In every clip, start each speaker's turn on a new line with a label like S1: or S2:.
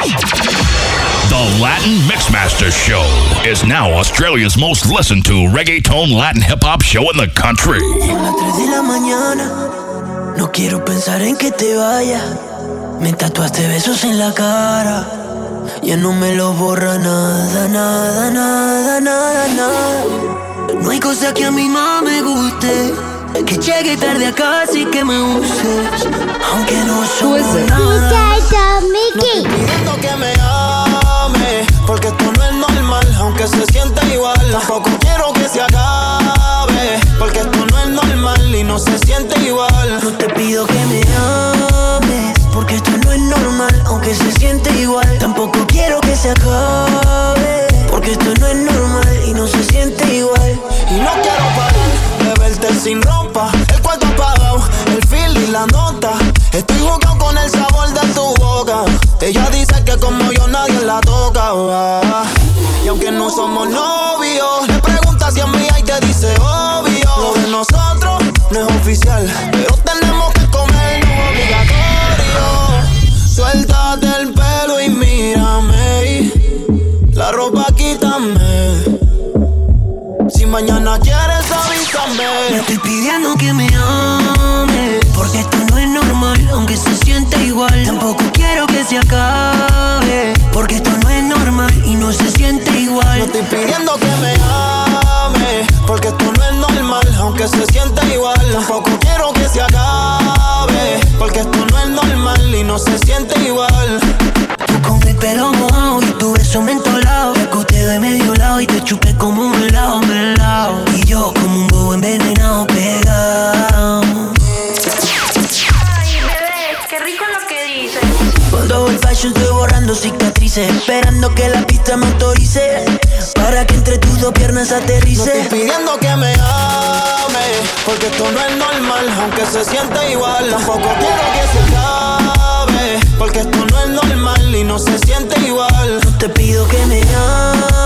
S1: The Latin Mixmaster Show is now Australia's most listened to reggaeton Latin hip hop show in the country.
S2: Son las 3 de la mañana. No quiero pensar en que te vayas. Me tatuaste besos en la cara. Ya no me lo borra nada, nada, nada, nada, nada. No hay cosa que a mí no me guste. Que llegue tarde a casa y que me uses. Aunque no somos nada.
S3: No estoy pidiendo que me ame, porque esto no es normal, aunque se sienta igual. Tampoco quiero que se acabe, porque esto no es normal y no se siente igual.
S2: No te pido que me ames, porque esto no es normal, aunque se siente igual. Tampoco quiero que se acabe, porque esto no es normal y no se siente igual.
S3: Y no quiero parar de verte sin ropa, la nota. Estoy jugando con el sabor de tu boca. Ella dice que como yo nadie la toca. Y aunque no somos novios, le preguntas si a mí y te dice obvio. Lo de nosotros no es oficial, pero tenemos que comernos obligatorio. Suéltate el pelo y mírame. La ropa quítame. Si mañana quieres
S2: No
S3: avísame.
S2: estoy pidiendo que me ames, igual. Tampoco quiero que se acabe, porque esto no es normal y no se siente
S3: No
S2: igual.
S3: estoy pidiendo que me ame, porque esto no es normal, aunque se siente
S2: piernas
S3: No
S2: aterrice
S3: estoy pidiendo que me ame, porque esto no es normal, aunque se siente igual. Tampoco quiero que se acabe, porque esto no es normal y no se siente igual.
S2: No te pido que me ames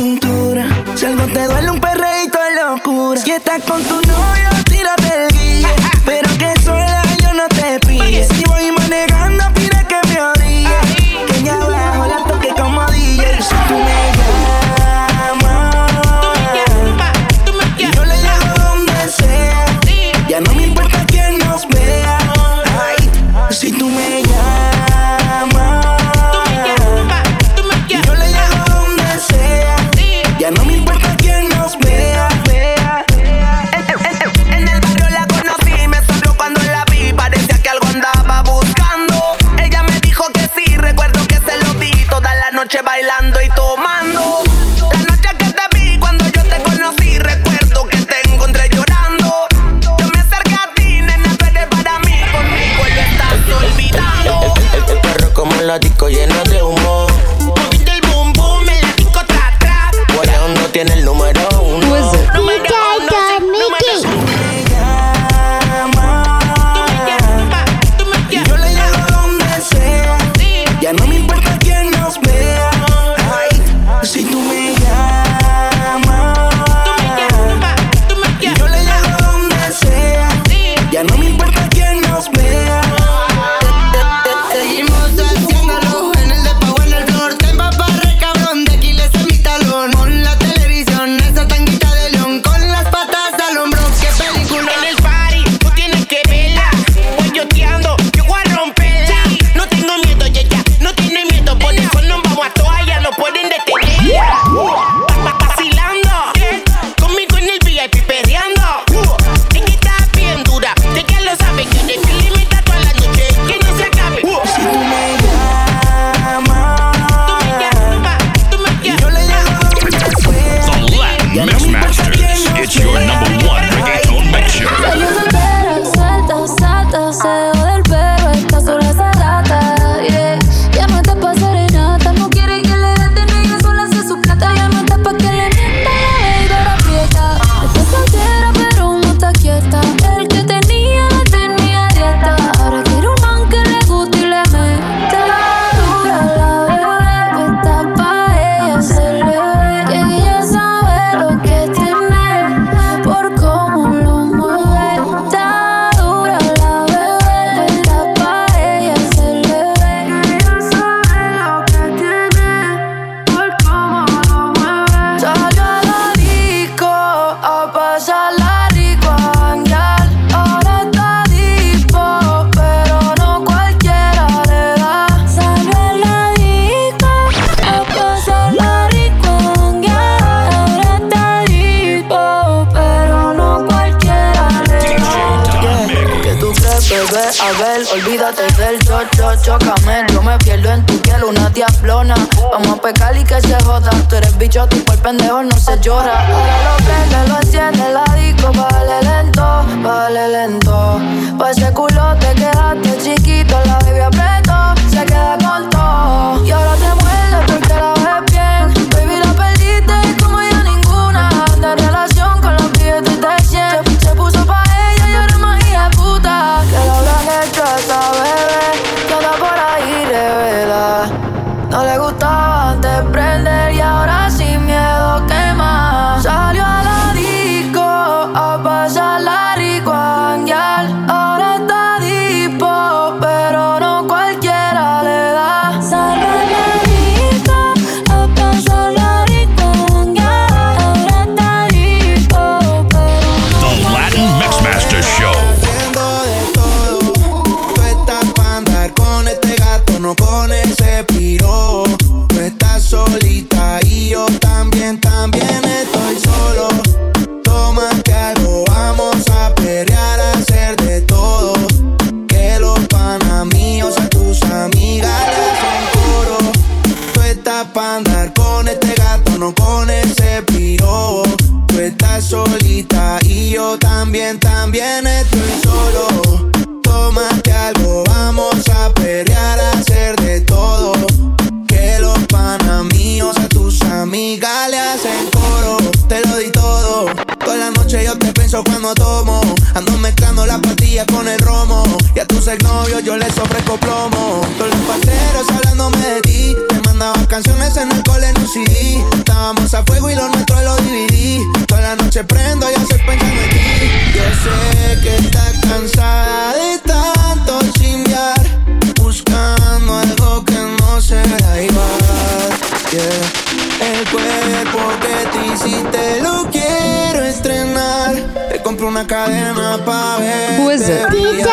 S4: Si
S2: algo te duele un perreíto de locura Si estás con tu novio tírate el llevé a
S5: ver. Olvídate del cho, cho, chocamel. Yo me pierdo en tu piel, una diablona. Vamos a pecar y que se joda. Tú eres bicho, tu cuerpo pendejo no se llora. Ahora lo prende, lo enciende, la disco. Vale lento, vale lento. Pa' ese culo te quedaste chiquito, la baby apretó. Se queda
S3: cuando tomo. Ando mezclando las pastillas con el romo. Y a tus exnovios yo les ofrezco plomo. Todos los parceros hablándome de ti. Te mandaba canciones en el cole en un CD. Estábamos a fuego y lo nuestro lo dividí. Toda la noche prendo y haces pensando en ti. Yo sé que estás cansada
S6: Who is it?
S1: DJ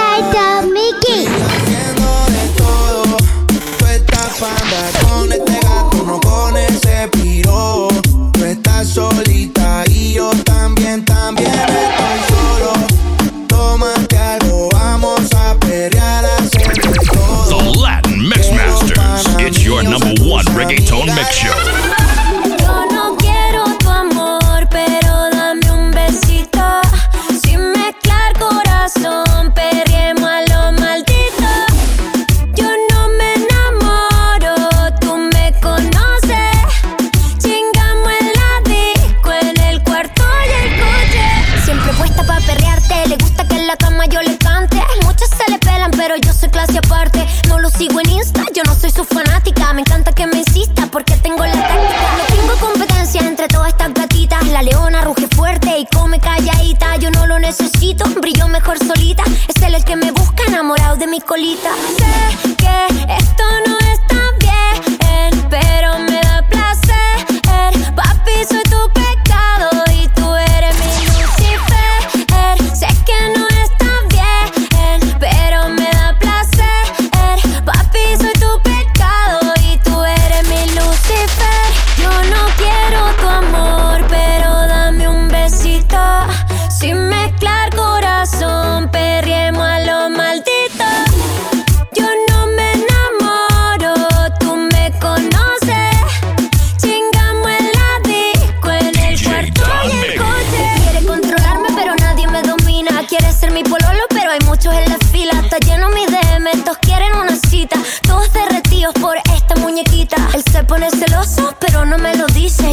S5: colita.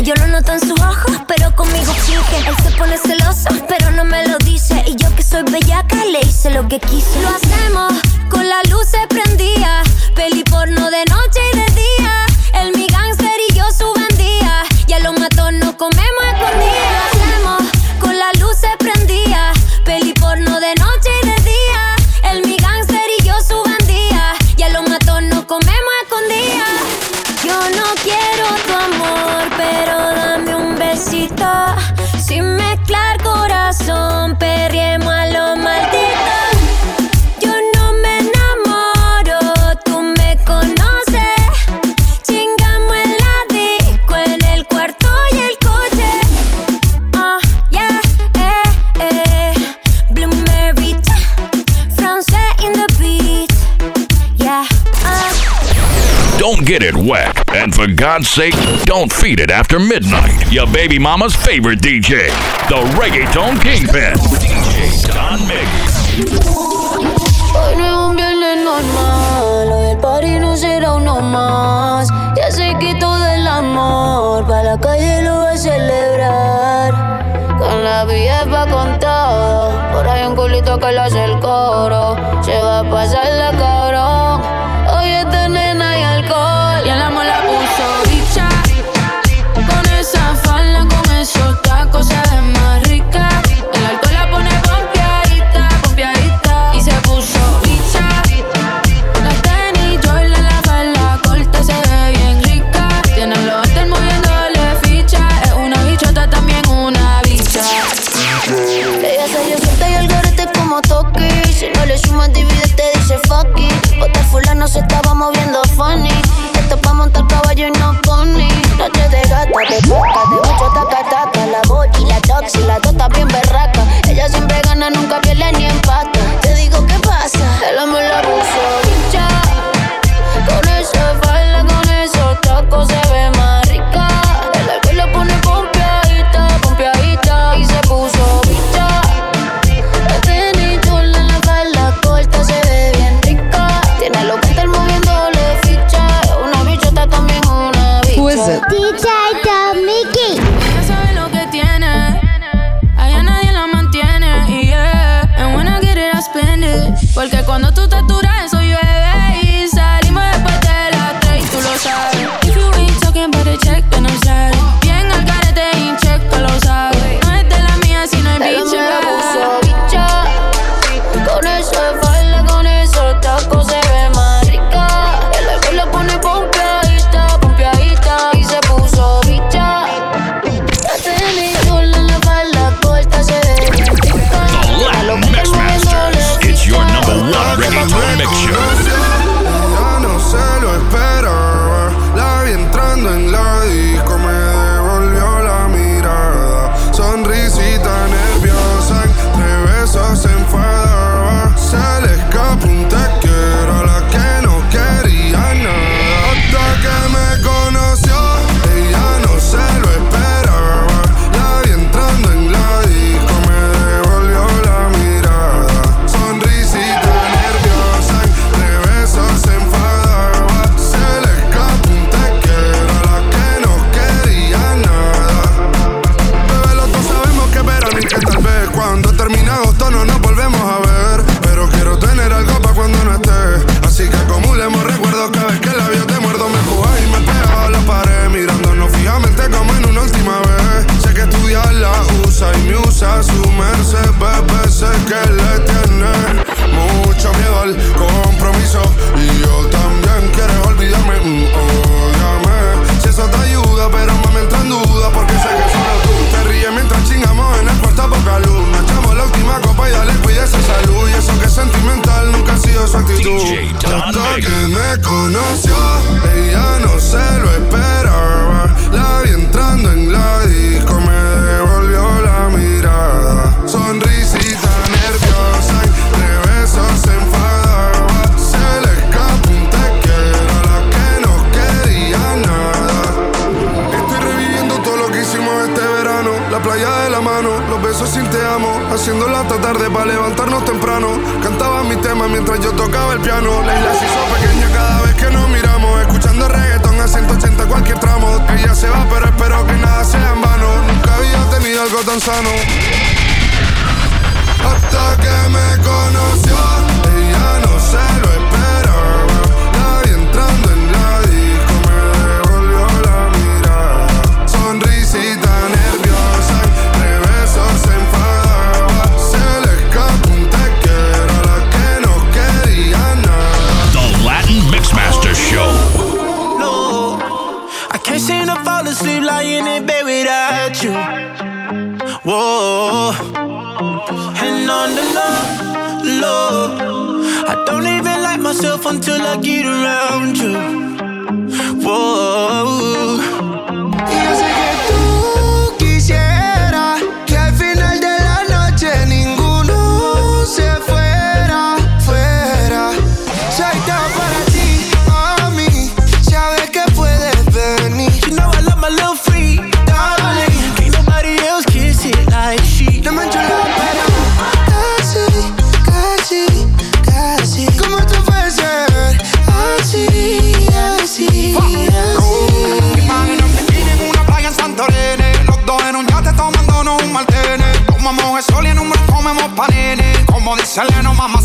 S5: Yo lo noto en sus ojos, pero conmigo finge. Él se pone celoso, pero no me lo dice. Y yo que soy bellaca, le hice lo que quise. Lo hacemos
S1: sake, don't feed it after midnight. Your baby mama's favorite DJ, the Reggaeton Kingpin, DJ Don Mix.
S7: Hoy no es un viernes normal, hoy el party no será uno más. Ya se quitó del amor, pa' la calle lo va a celebrar. Con la vieja pa' contar, por ahí un culito que le hace el coro, se va a pasar la cara. funny. Esto pa' montar caballo y no pony. Noche de gata, de boca, de boca. la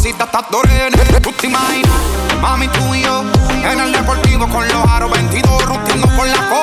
S8: suavecita hasta Dorene. Tú te imaginas, mami, tú y yo, en el deportivo con los aros 22, rustiendo por la costa,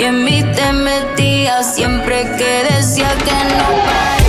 S8: Y en mí te
S3: metías siempre que
S8: decía que no.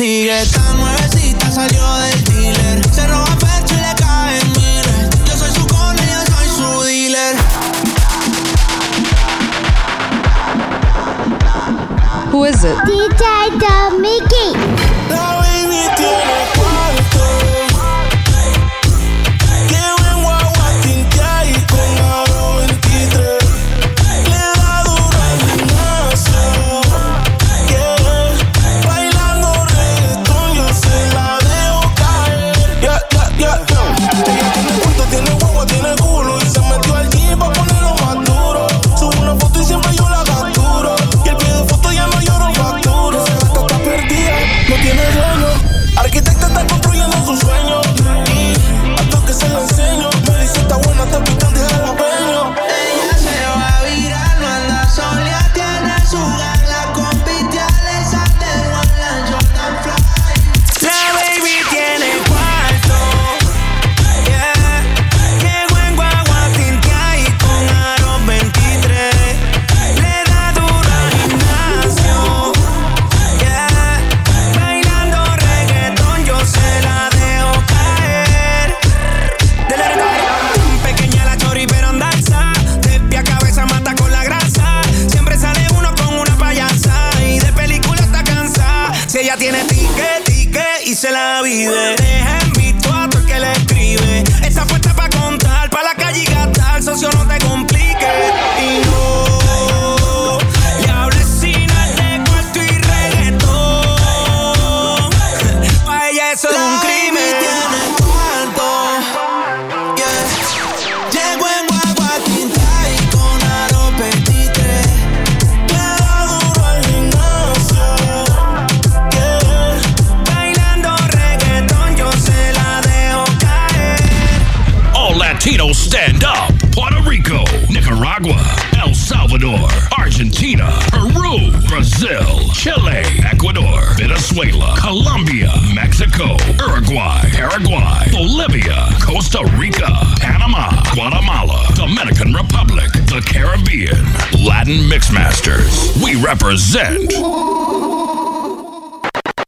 S3: sigue tan nuevecita, salió del dealer. Se roba pecho y le caen miles. Yo soy su cone, yo soy su dealer.
S6: Who is it?
S9: DJ Mickey.
S1: Brazil, Chile, Ecuador, Venezuela, Colombia, Mexico, Uruguay, Paraguay, Bolivia, Costa Rica, Panama, Guatemala, Dominican Republic, the Caribbean, Latin Mixmasters. We represent.